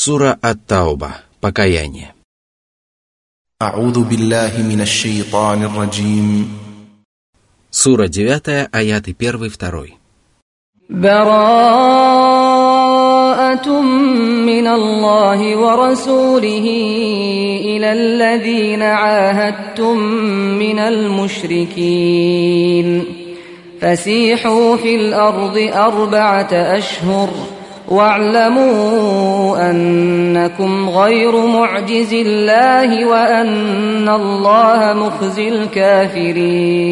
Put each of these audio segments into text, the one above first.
Сура Ат-Тауба. Покаяние. أعوذ بالله من الشيطان الرجيم Сура 9, аяты 1-2. براءة من الله ورسوله إلى الذين عاهدتم من المشركين فسيحوا في الأرض أربعة أشهر واعلموا أنكم غير معجز الله وأن الله مخزي الكافرين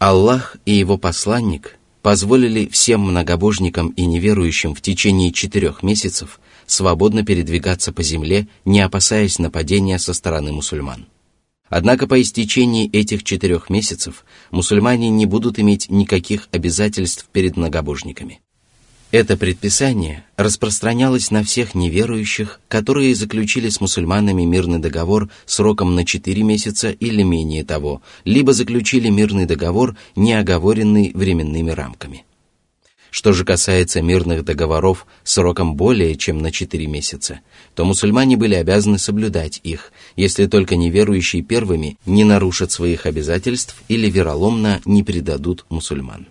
Аллах и его посланник позволили всем многобожникам и неверующим в течение четырех месяцев свободно передвигаться по земле, не опасаясь нападения со стороны мусульман. Однако по истечении этих четырех месяцев мусульмане не будут иметь никаких обязательств перед многобожниками. Это предписание распространялось на всех неверующих, которые заключили с мусульманами мирный договор сроком на 4 месяца или менее того, либо заключили мирный договор, не оговоренный временными рамками. Что же касается мирных договоров сроком более чем на 4 месяца, то мусульмане были обязаны соблюдать их, если только неверующие первыми не нарушат своих обязательств или вероломно не предадут мусульман.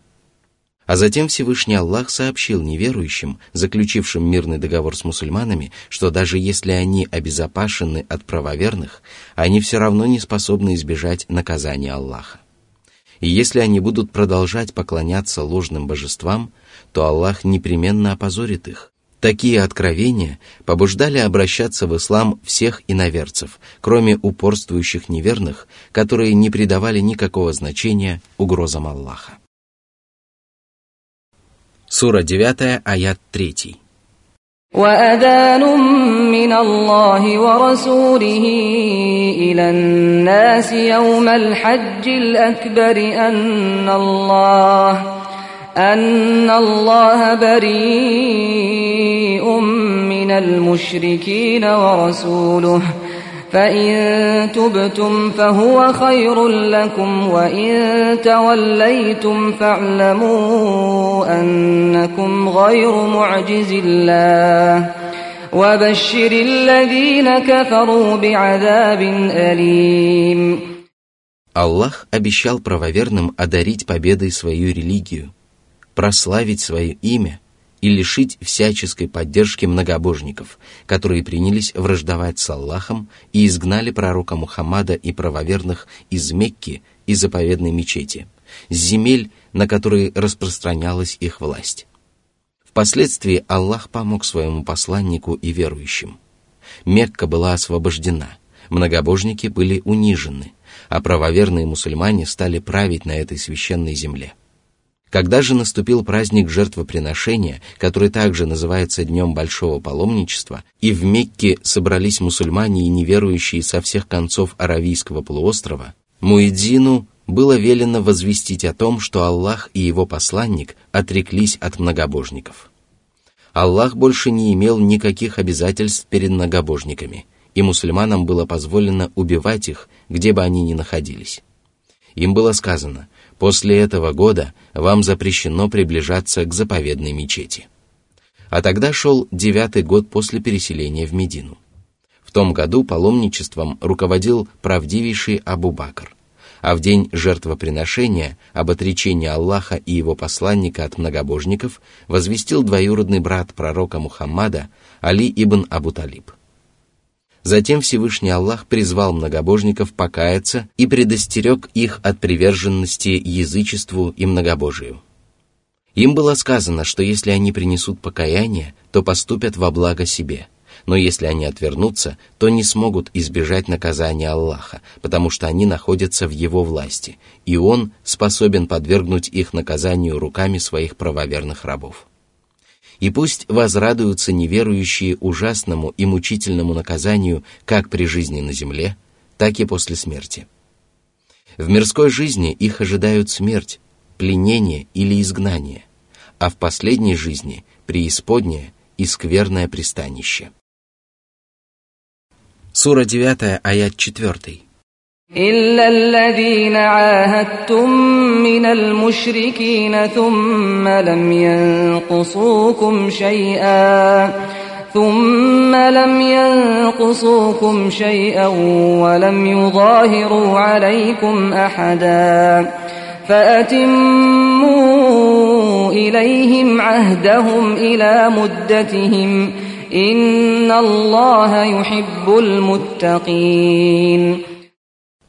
А затем Всевышний Аллах сообщил неверующим, заключившим мирный договор с мусульманами, что даже если они обезопасены от правоверных, они все равно не способны избежать наказания Аллаха. И если они будут продолжать поклоняться ложным божествам, то Аллах непременно опозорит их. Такие откровения побуждали обращаться в ислам всех иноверцев, кроме упорствующих неверных, которые не придавали никакого значения угрозам Аллаха. Сура 9, аят 3. وأذان من الله ورسوله إلى الناس يوم الحج الأكبر أن الله أن الله بريء من المشركين ورسوله فإن تبتم فهو خير لكم وإن توليتم فاعلموا أنكم غير معجز الله وبشر الذين كفروا بعذاب أليم Аллах обещал правоверным одарить победой свою религию, прославить свое имя – и лишить всяческой поддержки многобожников, которые принялись враждовать с Аллахом и изгнали пророка Мухаммада и правоверных из Мекки и заповедной мечети, с земель, на которые распространялась их власть. Впоследствии Аллах помог своему посланнику и верующим. Мекка была освобождена, многобожники были унижены, а правоверные мусульмане стали править на этой священной земле – когда же наступил праздник жертвоприношения, который также называется Днем Большого Паломничества, и в Мекке собрались мусульмане и неверующие со всех концов Аравийского полуострова, Муэдзину было велено возвестить о том, что Аллах и его посланник отреклись от многобожников. Аллах больше не имел никаких обязательств перед многобожниками, и мусульманам было позволено убивать их, где бы они ни находились. Им было сказано – После этого года вам запрещено приближаться к заповедной мечети. А тогда шел девятый год после переселения в Медину. В том году паломничеством руководил правдивейший Абу Бакр, а в день жертвоприношения об отречении Аллаха и его посланника от многобожников возвестил двоюродный брат пророка Мухаммада Али ибн Абу Талиб – Затем Всевышний Аллах призвал многобожников покаяться и предостерег их от приверженности язычеству и многобожию. Им было сказано, что если они принесут покаяние, то поступят во благо себе, но если они отвернутся, то не смогут избежать наказания Аллаха, потому что они находятся в Его власти, и Он способен подвергнуть их наказанию руками своих правоверных рабов и пусть возрадуются неверующие ужасному и мучительному наказанию как при жизни на земле, так и после смерти. В мирской жизни их ожидают смерть, пленение или изгнание, а в последней жизни – преисподнее и скверное пристанище. Сура 9, аят 4. إلا الذين عاهدتم من المشركين ثم لم ينقصوكم شيئا ثم لم ينقصوكم شيئا ولم يظاهروا عليكم أحدا فأتموا إليهم عهدهم إلى مدتهم إن الله يحب المتقين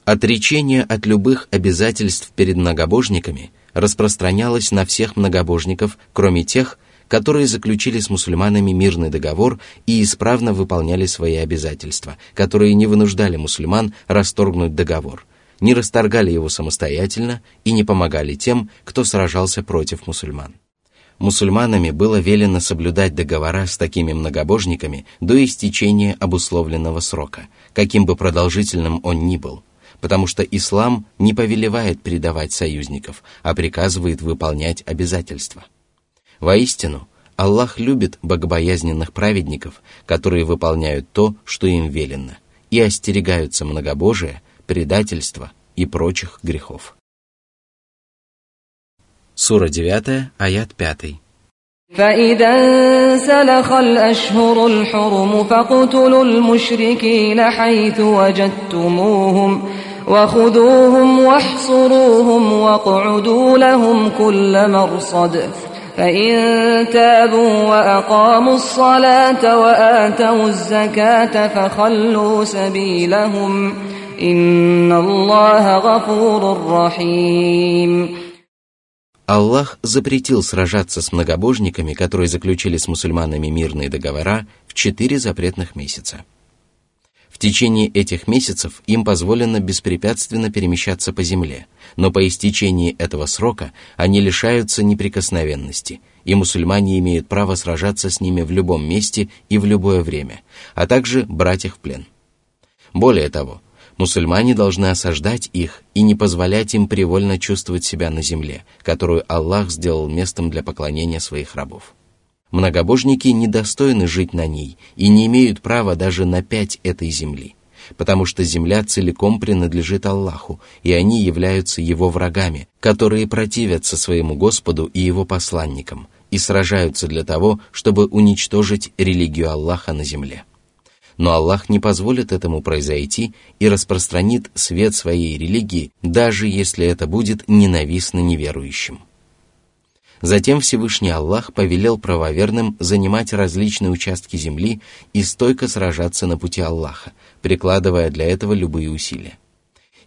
Отречение от любых обязательств перед многобожниками распространялось на всех многобожников, кроме тех, которые заключили с мусульманами мирный договор и исправно выполняли свои обязательства, которые не вынуждали мусульман расторгнуть договор, не расторгали его самостоятельно и не помогали тем, кто сражался против мусульман. Мусульманами было велено соблюдать договора с такими многобожниками до истечения обусловленного срока, каким бы продолжительным он ни был – потому что ислам не повелевает предавать союзников, а приказывает выполнять обязательства. Воистину, Аллах любит богобоязненных праведников, которые выполняют то, что им велено, и остерегаются многобожия, предательства и прочих грехов. Сура 9, аят 5. فإذا انسلخ الأشهر الحرم فاقتلوا المشركين حيث وجدتموهم وخذوهم واحصروهم واقعدوا لهم كل مرصد فإن تابوا وأقاموا الصلاة وآتوا الزكاة فخلوا سبيلهم إن الله غفور رحيم Аллах запретил сражаться с многобожниками, которые заключили с мусульманами мирные договора в четыре запретных месяца. в течение этих месяцев им позволено беспрепятственно перемещаться по земле, но по истечении этого срока они лишаются неприкосновенности, и мусульмане имеют право сражаться с ними в любом месте и в любое время, а также брать их в плен. Более того, Мусульмане должны осаждать их и не позволять им привольно чувствовать себя на земле, которую Аллах сделал местом для поклонения своих рабов. Многобожники недостойны жить на ней и не имеют права даже на пять этой земли, потому что земля целиком принадлежит Аллаху, и они являются его врагами, которые противятся своему Господу и его посланникам и сражаются для того, чтобы уничтожить религию Аллаха на земле но Аллах не позволит этому произойти и распространит свет своей религии, даже если это будет ненавистно неверующим. Затем Всевышний Аллах повелел правоверным занимать различные участки земли и стойко сражаться на пути Аллаха, прикладывая для этого любые усилия.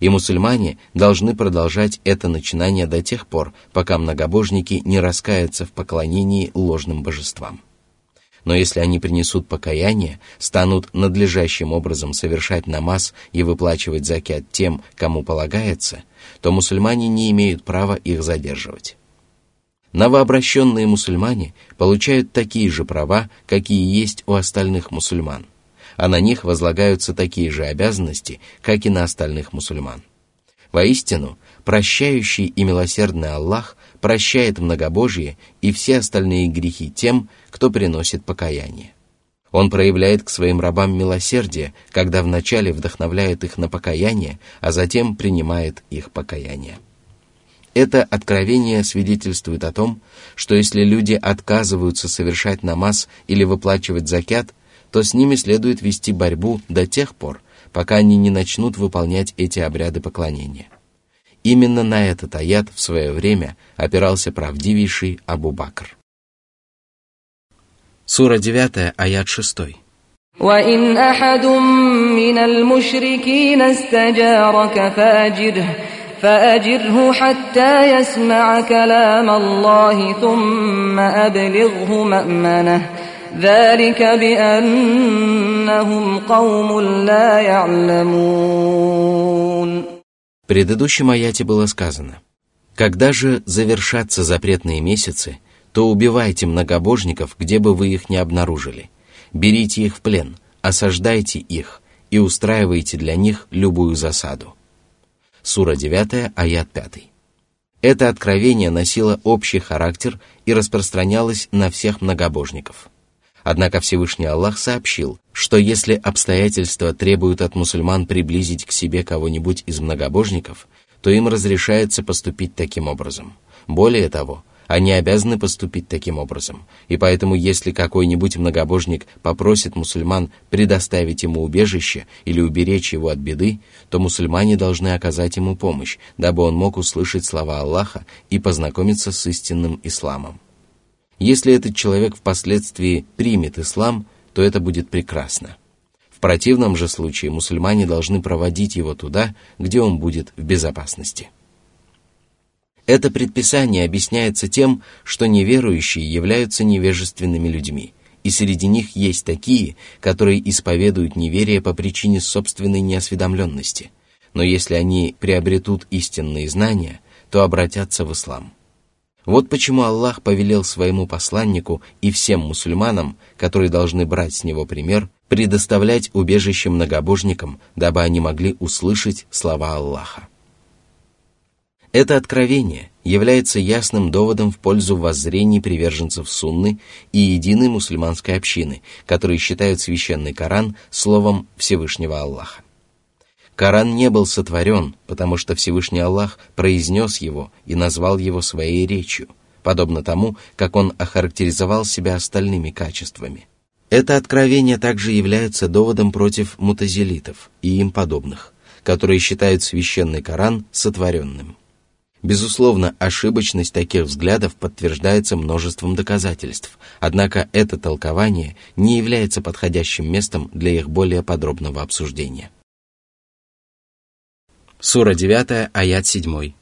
И мусульмане должны продолжать это начинание до тех пор, пока многобожники не раскаются в поклонении ложным божествам. Но если они принесут покаяние, станут надлежащим образом совершать намаз и выплачивать закят тем, кому полагается, то мусульмане не имеют права их задерживать. Новообращенные мусульмане получают такие же права, какие есть у остальных мусульман, а на них возлагаются такие же обязанности, как и на остальных мусульман. Воистину, прощающий и милосердный Аллах прощает многобожие и все остальные грехи тем, кто приносит покаяние. Он проявляет к своим рабам милосердие, когда вначале вдохновляет их на покаяние, а затем принимает их покаяние. Это откровение свидетельствует о том, что если люди отказываются совершать намаз или выплачивать закят, то с ними следует вести борьбу до тех пор, пока они не начнут выполнять эти обряды поклонения. Именно на этот аят в свое время опирался правдивейший Абу Бакр. Сура 9, аят 6. وإن أحد من المشركين استجارك فأجره فأجره حتى يسمع كلام الله ثم أبلغه مأمنه ذلك بأنهم قوم لا يعلمون В предыдущем аяте было сказано, «Когда же завершатся запретные месяцы, то убивайте многобожников, где бы вы их ни обнаружили. Берите их в плен, осаждайте их и устраивайте для них любую засаду. Сура 9, аят 5. Это откровение носило общий характер и распространялось на всех многобожников. Однако Всевышний Аллах сообщил, что если обстоятельства требуют от мусульман приблизить к себе кого-нибудь из многобожников, то им разрешается поступить таким образом. Более того, Они обязаны поступить таким образом, и поэтому если какой-нибудь многобожник попросит мусульман предоставить ему убежище или уберечь его от беды, то мусульмане должны оказать ему помощь, дабы он мог услышать слова Аллаха и познакомиться с истинным исламом. Если этот человек впоследствии примет ислам, то это будет прекрасно. В противном же случае мусульмане должны проводить его туда, где он будет в безопасности. Это предписание объясняется тем, что неверующие являются невежественными людьми, и среди них есть такие, которые исповедуют неверие по причине собственной неосведомленности, но если они приобретут истинные знания, то обратятся в ислам. Вот почему Аллах повелел своему посланнику и всем мусульманам, которые должны брать с него пример, предоставлять убежище многобожникам, дабы они могли услышать слова Аллаха. Это откровение является ясным доводом в пользу воззрений приверженцев Сунны и единой мусульманской общины, которые считают священный Коран словом Всевышнего Аллаха. Коран не был сотворен, потому что Всевышний Аллах произнес его и назвал его своей речью, подобно тому, как он охарактеризовал себя остальными качествами. Это откровение также является доводом против мутазилитов и им подобных, которые считают священный Коран сотворенным. Безусловно, ошибочность таких взглядов подтверждается множеством доказательств, однако это толкование не является подходящим местом для их более подробного обсуждения. Сура 9, аят 7.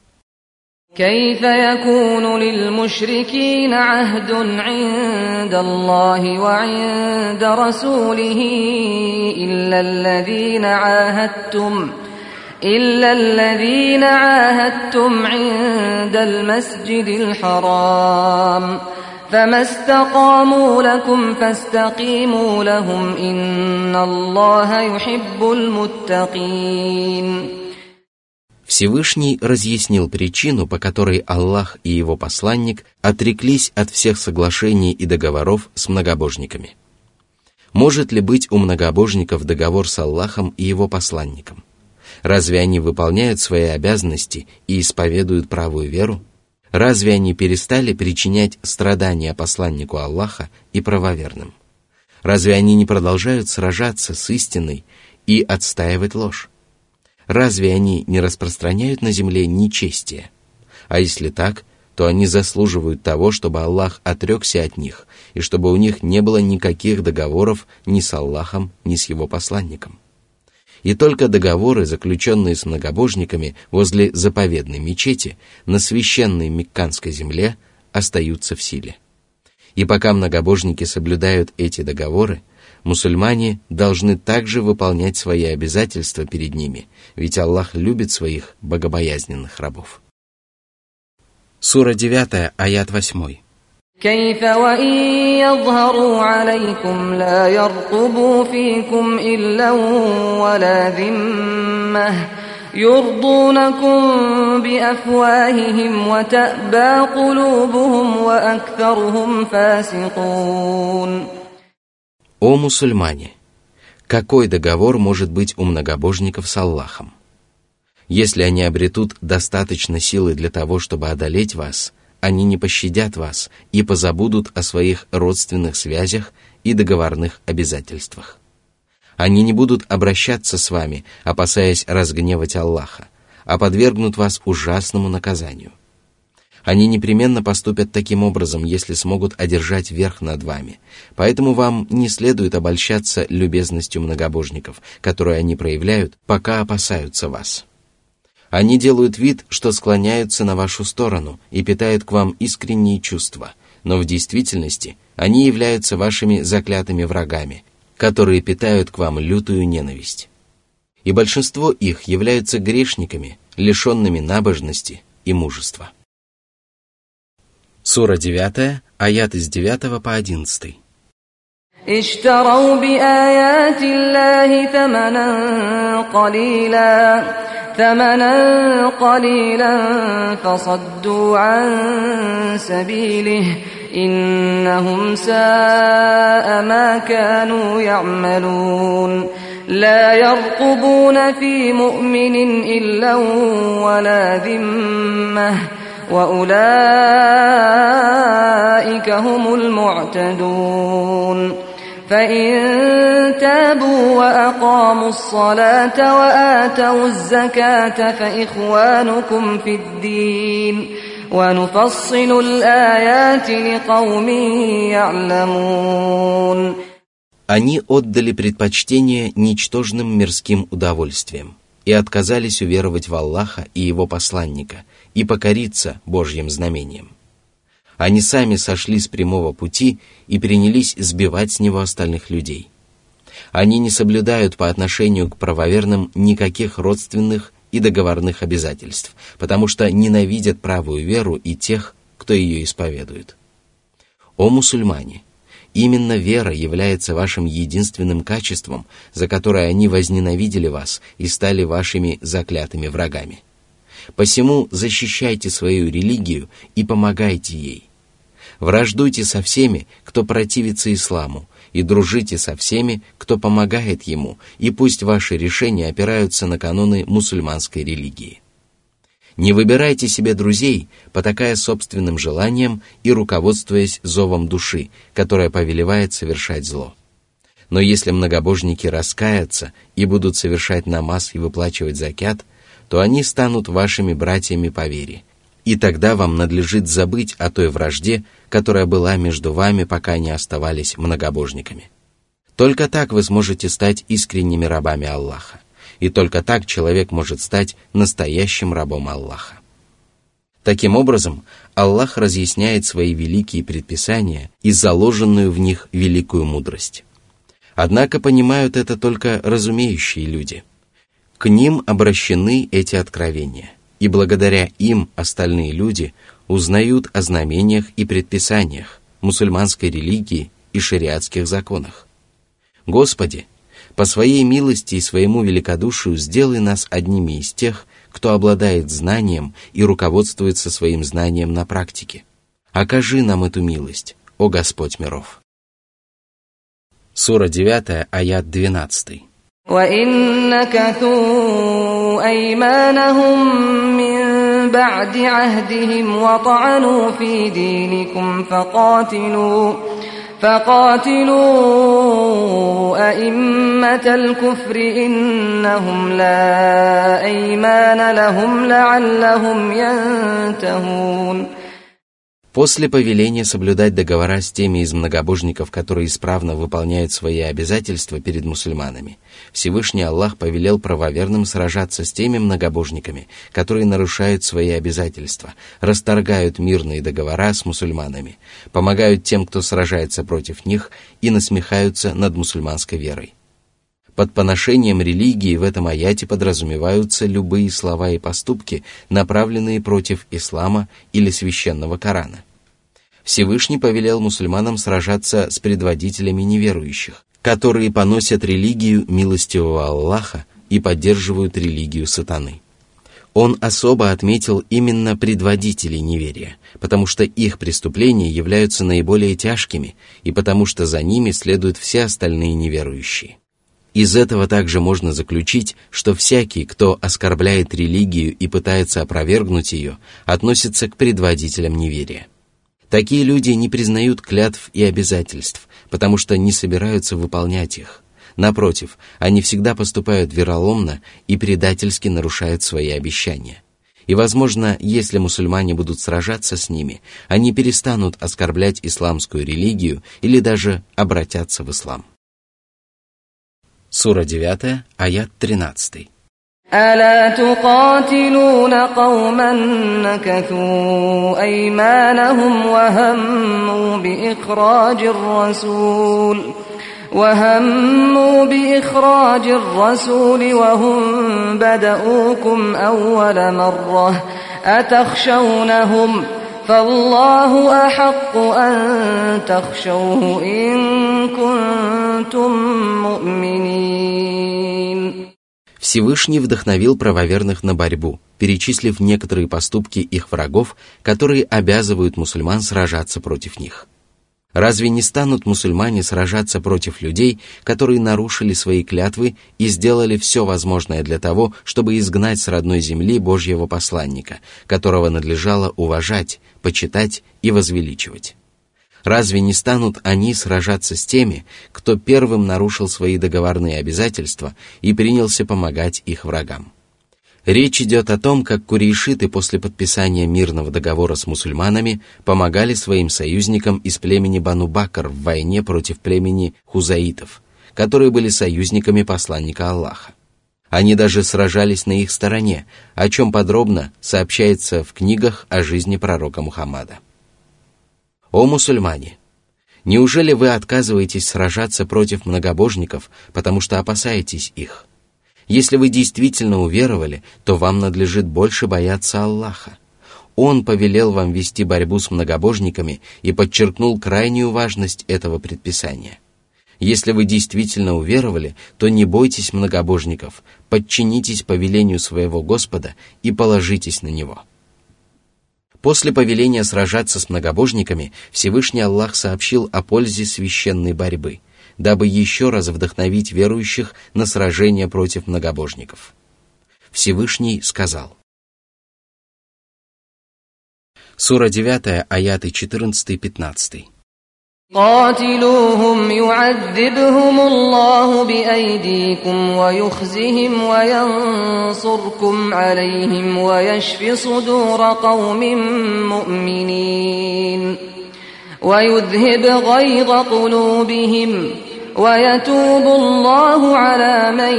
كيف يكون للمشركين عهد عند الله وعند رسوله إلا الذين عاهدتم ۖ إلا الذين عاهدتم عند المسجد الحرام فما استقاموا لكم فاستقيموا لهم إن الله يحب المتقين Всевышний разъяснил причину, по которой Аллах и его посланник отреклись от всех соглашений и договоров с многобожниками. Может ли быть у многобожников договор с Аллахом и его посланником? Разве они выполняют свои обязанности и исповедуют правую веру? Разве они перестали причинять страдания посланнику Аллаха и правоверным? Разве они не продолжают сражаться с истиной и отстаивать ложь? Разве они не распространяют на земле нечестие? А если так, то они заслуживают того, чтобы Аллах отрекся от них, и чтобы у них не было никаких договоров ни с Аллахом, ни с его посланником и только договоры, заключенные с многобожниками возле заповедной мечети на священной Мекканской земле, остаются в силе. И пока многобожники соблюдают эти договоры, мусульмане должны также выполнять свои обязательства перед ними, ведь Аллах любит своих богобоязненных рабов. Сура 9, аят 8. كيف وإن يظهروا عليكم لا يرقبوا فيكم إلا ولا ذمة يرضونكم بأفواههم وتأبى قلوبهم وأكثرهم فاسقون О мусульмане! Какой договор может быть у многобожников с Аллахом? Если они обретут достаточно силы для того, чтобы одолеть вас – – они не пощадят вас и позабудут о своих родственных связях и договорных обязательствах. Они не будут обращаться с вами, опасаясь разгневать Аллаха, а подвергнут вас ужасному наказанию. Они непременно поступят таким образом, если смогут одержать верх над вами. Поэтому вам не следует обольщаться любезностью многобожников, которые они проявляют, пока опасаются вас. Они делают вид, что склоняются на вашу сторону и питают к вам искренние чувства, но в действительности они являются вашими заклятыми врагами, которые питают к вам лютую ненависть. И большинство их являются грешниками, лишенными набожности и мужества. Сура 9, аят из 9 по 11. اشتروا بآيات الله ثمنا قليلا ثمنا قليلا فصدوا عن سبيله إنهم ساء ما كانوا يعملون لا يرقبون في مؤمن إلا ولا ذمة وأولئك هم المعتدون فإن تابوا وأقاموا الصلاة وآتوا الزكاة فإخوانكم في الدين ونفصل الآيات لقوم يعلمون Они отдали предпочтение ничтожным мирским удовольствиям и отказались уверовать в Аллаха и Его посланника и покориться Божьим знамениям. Они сами сошли с прямого пути и принялись сбивать с него остальных людей. Они не соблюдают по отношению к правоверным никаких родственных и договорных обязательств, потому что ненавидят правую веру и тех, кто ее исповедует. О мусульмане! Именно вера является вашим единственным качеством, за которое они возненавидели вас и стали вашими заклятыми врагами. Посему защищайте свою религию и помогайте ей. Враждуйте со всеми, кто противится исламу, и дружите со всеми, кто помогает ему, и пусть ваши решения опираются на каноны мусульманской религии. Не выбирайте себе друзей, потакая собственным желанием и руководствуясь зовом души, которая повелевает совершать зло. Но если многобожники раскаятся и будут совершать намаз и выплачивать закят, то они станут вашими братьями по вере. И тогда вам надлежит забыть о той вражде, которая была между вами, пока не оставались многобожниками. Только так вы сможете стать искренними рабами Аллаха и только так человек может стать настоящим рабом Аллаха. Таким образом, Аллах разъясняет свои великие предписания и заложенную в них великую мудрость. Однако понимают это только разумеющие люди. К ним обращены эти откровения, и благодаря им остальные люди узнают о знамениях и предписаниях, мусульманской религии и шариатских законах. Господи, по своей милости и своему великодушию сделай нас одними из тех, кто обладает знанием и руководствуется своим знанием на практике. Окажи нам эту милость, о Господь миров. Сура 9, аят 12. وإن نكثوا أيمانهم من بعد عهدهم وطعنوا في دينكم فقاتلوا فقاتلوا أئمة الكفر إنهم لا أيمان لهم لعلهم ينتهون. После повеления соблюдать договора с теми из многобожников, которые исправно выполняют свои обязательства перед мусульманами, Всевышний Аллах повелел правоверным сражаться с теми многобожниками, которые нарушают свои обязательства, расторгают мирные договора с мусульманами, помогают тем, кто сражается против них, и насмехаются над мусульманской верой. Под поношением религии в этом аяте подразумеваются любые слова и поступки, направленные против ислама или священного Корана. Всевышний повелел мусульманам сражаться с предводителями неверующих, которые поносят религию милостивого Аллаха и поддерживают религию сатаны. Он особо отметил именно предводителей неверия, потому что их преступления являются наиболее тяжкими и потому что за ними следуют все остальные неверующие. Из этого также можно заключить, что всякий, кто оскорбляет религию и пытается опровергнуть ее, относится к предводителям неверия. Такие люди не признают клятв и обязательств, потому что не собираются выполнять их. Напротив, они всегда поступают вероломно и предательски нарушают свои обещания. И, возможно, если мусульмане будут сражаться с ними, они перестанут оскорблять исламскую религию или даже обратятся в ислам. Сура 9, аят 13. ألا تقاتلون قوما نكثوا أيمانهم وهموا بإخراج الرسول وهموا بإخراج الرسول وهم بدؤوكم أول مرة أتخشونهم فالله أحق أن تخشوه إن كنتم مؤمنين Всевышний вдохновил правоверных на борьбу, перечислив некоторые поступки их врагов, которые обязывают мусульман сражаться против них. Разве не станут мусульмане сражаться против людей, которые нарушили свои клятвы и сделали все возможное для того, чтобы изгнать с родной земли Божьего посланника, которого надлежало уважать, почитать и возвеличивать? Разве не станут они сражаться с теми, кто первым нарушил свои договорные обязательства и принялся помогать их врагам? Речь идет о том, как курейшиты после подписания мирного договора с мусульманами помогали своим союзникам из племени Бану Бакр в войне против племени хузаитов, которые были союзниками посланника Аллаха. Они даже сражались на их стороне, о чем подробно сообщается в книгах о жизни пророка Мухаммада. О мусульмане! Неужели вы отказываетесь сражаться против многобожников, потому что опасаетесь их? Если вы действительно уверовали, то вам надлежит больше бояться Аллаха. Он повелел вам вести борьбу с многобожниками и подчеркнул крайнюю важность этого предписания. Если вы действительно уверовали, то не бойтесь многобожников, подчинитесь повелению своего Господа и положитесь на Него. После повеления сражаться с многобожниками Всевышний Аллах сообщил о пользе священной борьбы – дабы еще раз вдохновить верующих на сражение против многобожников. Всевышний сказал. Сура 9, аяты 14-15. قاتلوهم يعذبهم الله بأيديكم ويخزهم وينصركم عليهم ويشف صدور قوم مؤمنين ويذهب غيظ قلوبهم ويتوب الله على من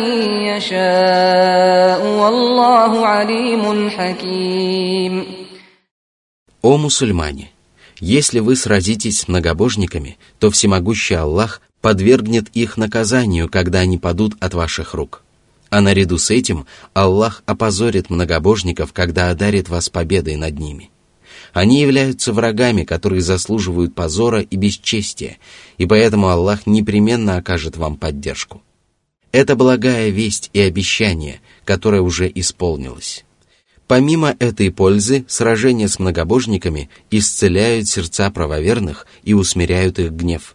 يشاء والله عليم حكيم О мусульмане! Если вы сразитесь с многобожниками, то всемогущий Аллах подвергнет их наказанию, когда они падут от ваших рук. А наряду с этим Аллах опозорит многобожников, когда одарит вас победой над ними – они являются врагами, которые заслуживают позора и бесчестия, и поэтому Аллах непременно окажет вам поддержку. Это благая весть и обещание, которое уже исполнилось. Помимо этой пользы, сражения с многобожниками исцеляют сердца правоверных и усмиряют их гнев.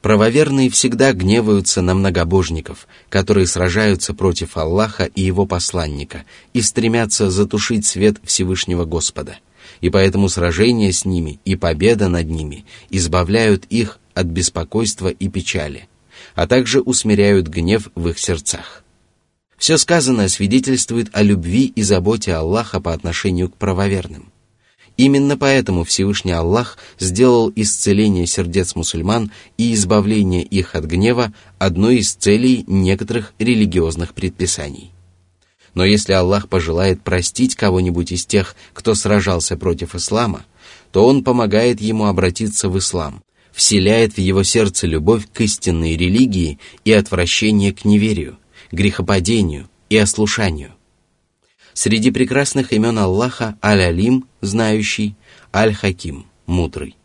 Правоверные всегда гневаются на многобожников, которые сражаются против Аллаха и его посланника и стремятся затушить свет Всевышнего Господа – и поэтому сражение с ними и победа над ними избавляют их от беспокойства и печали, а также усмиряют гнев в их сердцах. Все сказанное свидетельствует о любви и заботе Аллаха по отношению к правоверным. Именно поэтому Всевышний Аллах сделал исцеление сердец мусульман и избавление их от гнева одной из целей некоторых религиозных предписаний. Но если Аллах пожелает простить кого-нибудь из тех, кто сражался против ислама, то Он помогает ему обратиться в ислам, вселяет в его сердце любовь к истинной религии и отвращение к неверию, грехопадению и ослушанию. Среди прекрасных имен Аллаха Аль-Алим, знающий, Аль-Хаким, мудрый.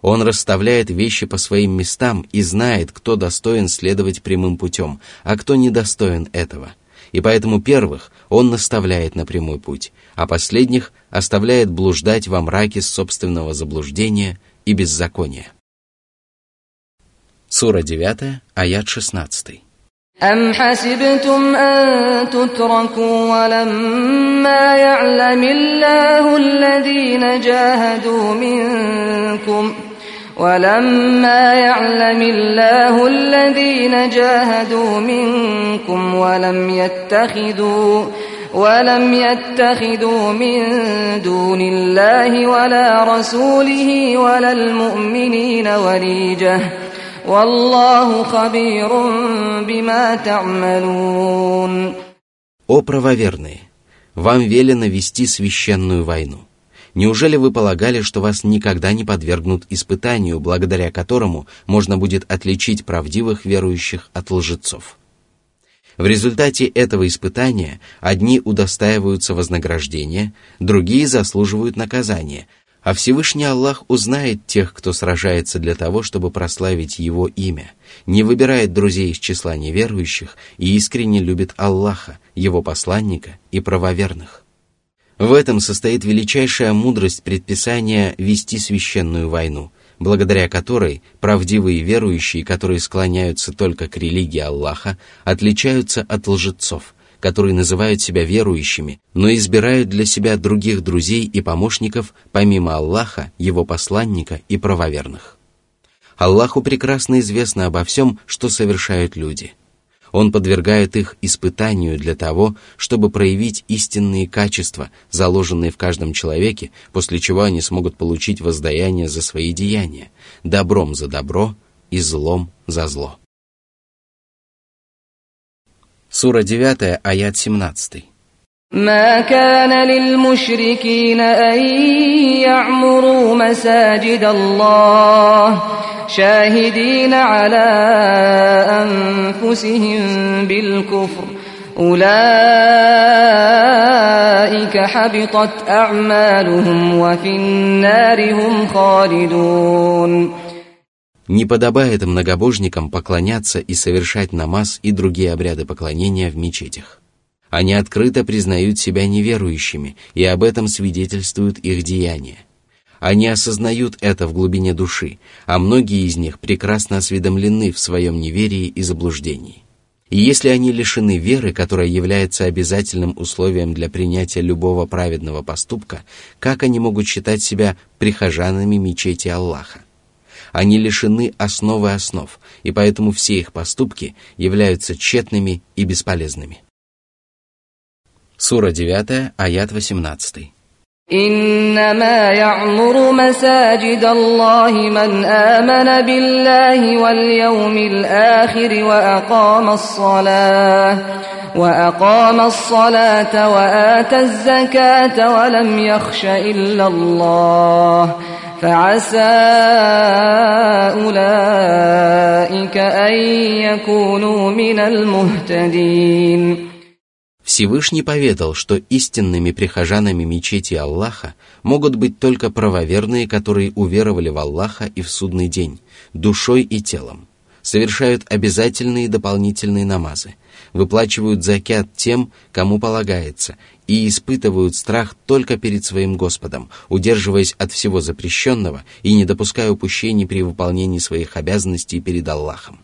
Он расставляет вещи по своим местам и знает, кто достоин следовать прямым путем, а кто недостоин этого – и поэтому первых он наставляет на прямой путь, а последних оставляет блуждать во мраке собственного заблуждения и беззакония. Сура 9, аят 16. أم حسبتم أن تتركوا ولما يعلم الله الذين جاهدوا منكم ۖ ولما يعلم الله الذين جاهدوا منكم ولم يتخذوا ولم يتخذوا من دون الله ولا رسوله ولا المؤمنين وليجة О правоверные! Вам велено вести священную войну. Неужели вы полагали, что вас никогда не подвергнут испытанию, благодаря которому можно будет отличить правдивых верующих от лжецов? В результате этого испытания одни удостаиваются вознаграждения, другие заслуживают наказания – а Всевышний Аллах узнает тех, кто сражается для того, чтобы прославить Его имя, не выбирает друзей из числа неверующих и искренне любит Аллаха, Его посланника и правоверных. В этом состоит величайшая мудрость предписания вести священную войну, благодаря которой правдивые верующие, которые склоняются только к религии Аллаха, отличаются от лжецов, которые называют себя верующими, но избирают для себя других друзей и помощников помимо Аллаха, его посланника и правоверных. Аллаху прекрасно известно обо всем, что совершают люди – он подвергает их испытанию для того, чтобы проявить истинные качества, заложенные в каждом человеке, после чего они смогут получить воздаяние за свои деяния, добром за добро и злом за зло. Сура 9, аят 17. ما كان للمشركين أن يعمروا مساجد الله شاهدين على أنفسهم بالكفر أولئك حبطت أعمالهم وفي النار هم خالدون Не подобает многобожникам поклоняться и совершать намаз и другие обряды поклонения в мечетях. Они открыто признают себя неверующими, и об этом свидетельствуют их деяния. Они осознают это в глубине души, а многие из них прекрасно осведомлены в своем неверии и заблуждении. И если они лишены веры, которая является обязательным условием для принятия любого праведного поступка, как они могут считать себя прихожанами мечети Аллаха? Они лишены основы основ, и поэтому все их поступки являются тщетными и бесполезными. Сура 9, аят 18. إنما يعمر مساجد الله من آمن بالله واليوم الآخر وأقام الصلاة وأقام الصلاة وآتى الزكاة ولم يخش إلا الله فعسى أولئك أن يكونوا من المهتدين Всевышний поведал, что истинными прихожанами мечети Аллаха могут быть только правоверные, которые уверовали в Аллаха и в судный день, душой и телом, совершают обязательные дополнительные намазы, выплачивают закят тем, кому полагается, и испытывают страх только перед своим Господом, удерживаясь от всего запрещенного и не допуская упущений при выполнении своих обязанностей перед Аллахом.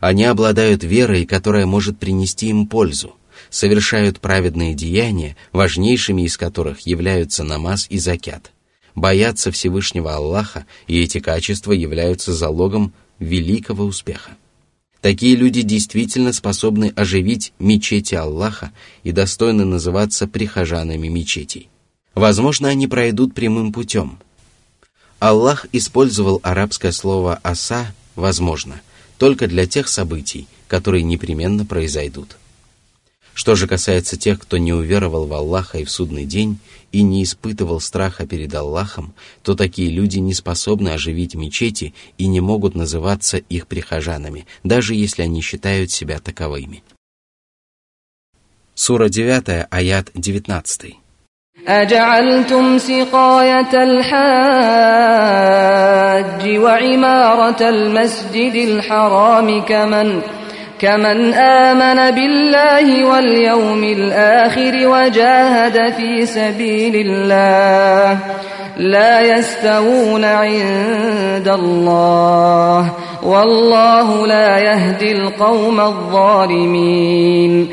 Они обладают верой, которая может принести им пользу – совершают праведные деяния, важнейшими из которых являются намаз и закят. Боятся Всевышнего Аллаха, и эти качества являются залогом великого успеха. Такие люди действительно способны оживить мечети Аллаха и достойны называться прихожанами мечетей. Возможно, они пройдут прямым путем. Аллах использовал арабское слово «аса» «возможно» только для тех событий, которые непременно произойдут. Что же касается тех, кто не уверовал в Аллаха и в судный день и не испытывал страха перед Аллахом, то такие люди не способны оживить мечети и не могут называться их прихожанами, даже если они считают себя таковыми. Сура 9, аят 19. أجعلتم سقاية الحاج وعمارة المسجد الحرام كمن كمن آمن بالله واليوم الآخر وجاهد في سبيل الله لا يستوون عند الله والله لا يهدي القوم الظالمين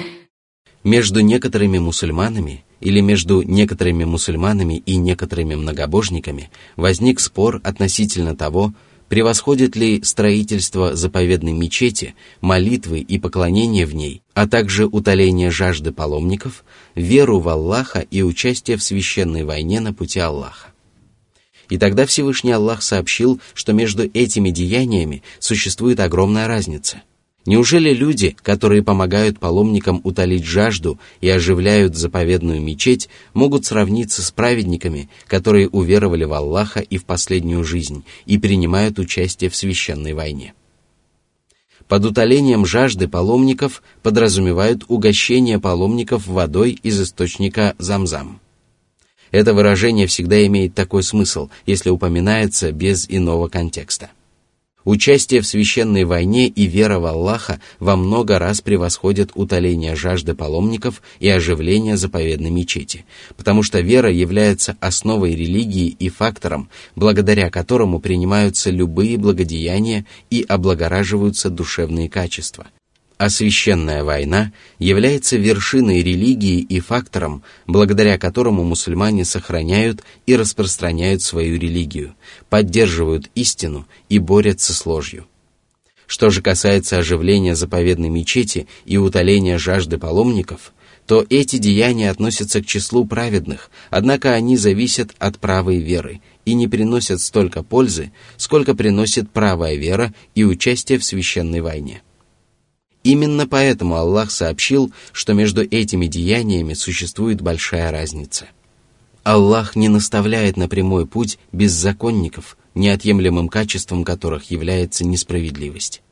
Между некоторыми мусульманами или между некоторыми мусульманами и некоторыми многобожниками возник спор относительно того, превосходит ли строительство заповедной мечети, молитвы и поклонения в ней, а также утоление жажды паломников, веру в Аллаха и участие в священной войне на пути Аллаха. И тогда Всевышний Аллах сообщил, что между этими деяниями существует огромная разница. Неужели люди, которые помогают паломникам утолить жажду и оживляют заповедную мечеть, могут сравниться с праведниками, которые уверовали в Аллаха и в последнюю жизнь и принимают участие в священной войне? Под утолением жажды паломников подразумевают угощение паломников водой из источника Замзам. Это выражение всегда имеет такой смысл, если упоминается без иного контекста. Участие в священной войне и вера в Аллаха во много раз превосходят утоление жажды паломников и оживление заповедной мечети, потому что вера является основой религии и фактором, благодаря которому принимаются любые благодеяния и облагораживаются душевные качества – а священная война является вершиной религии и фактором, благодаря которому мусульмане сохраняют и распространяют свою религию, поддерживают истину и борются с ложью. Что же касается оживления заповедной мечети и утоления жажды паломников, то эти деяния относятся к числу праведных, однако они зависят от правой веры и не приносят столько пользы, сколько приносит правая вера и участие в священной войне. Именно поэтому Аллах сообщил, что между этими деяниями существует большая разница. Аллах не наставляет на прямой путь беззаконников, неотъемлемым качеством которых является несправедливость.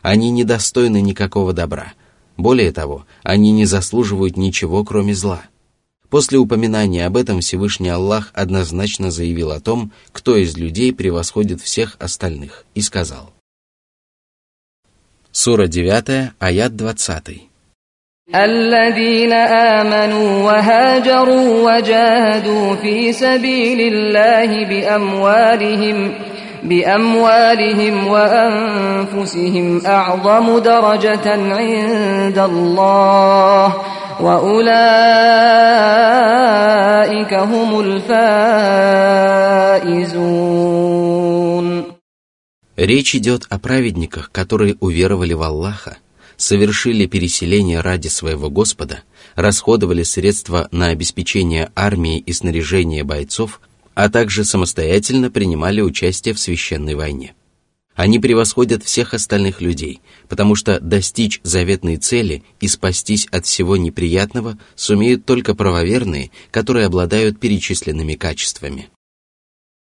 Они недостойны никакого добра. Более того, они не заслуживают ничего, кроме зла. После упоминания об этом Всевышний Аллах однозначно заявил о том, кто из людей превосходит всех остальных, и сказал – Сура 9, аят 20. الذين آمنوا وهاجروا وجاهدوا في سبيل الله بأموالهم بأموالهم وأنفسهم أعظم درجة عند الله وأولئك هم الفائزون Речь идет о праведниках, которые уверовали в Аллаха, совершили переселение ради своего Господа, расходовали средства на обеспечение армии и снаряжение бойцов, а также самостоятельно принимали участие в священной войне. Они превосходят всех остальных людей, потому что достичь заветной цели и спастись от всего неприятного сумеют только правоверные, которые обладают перечисленными качествами.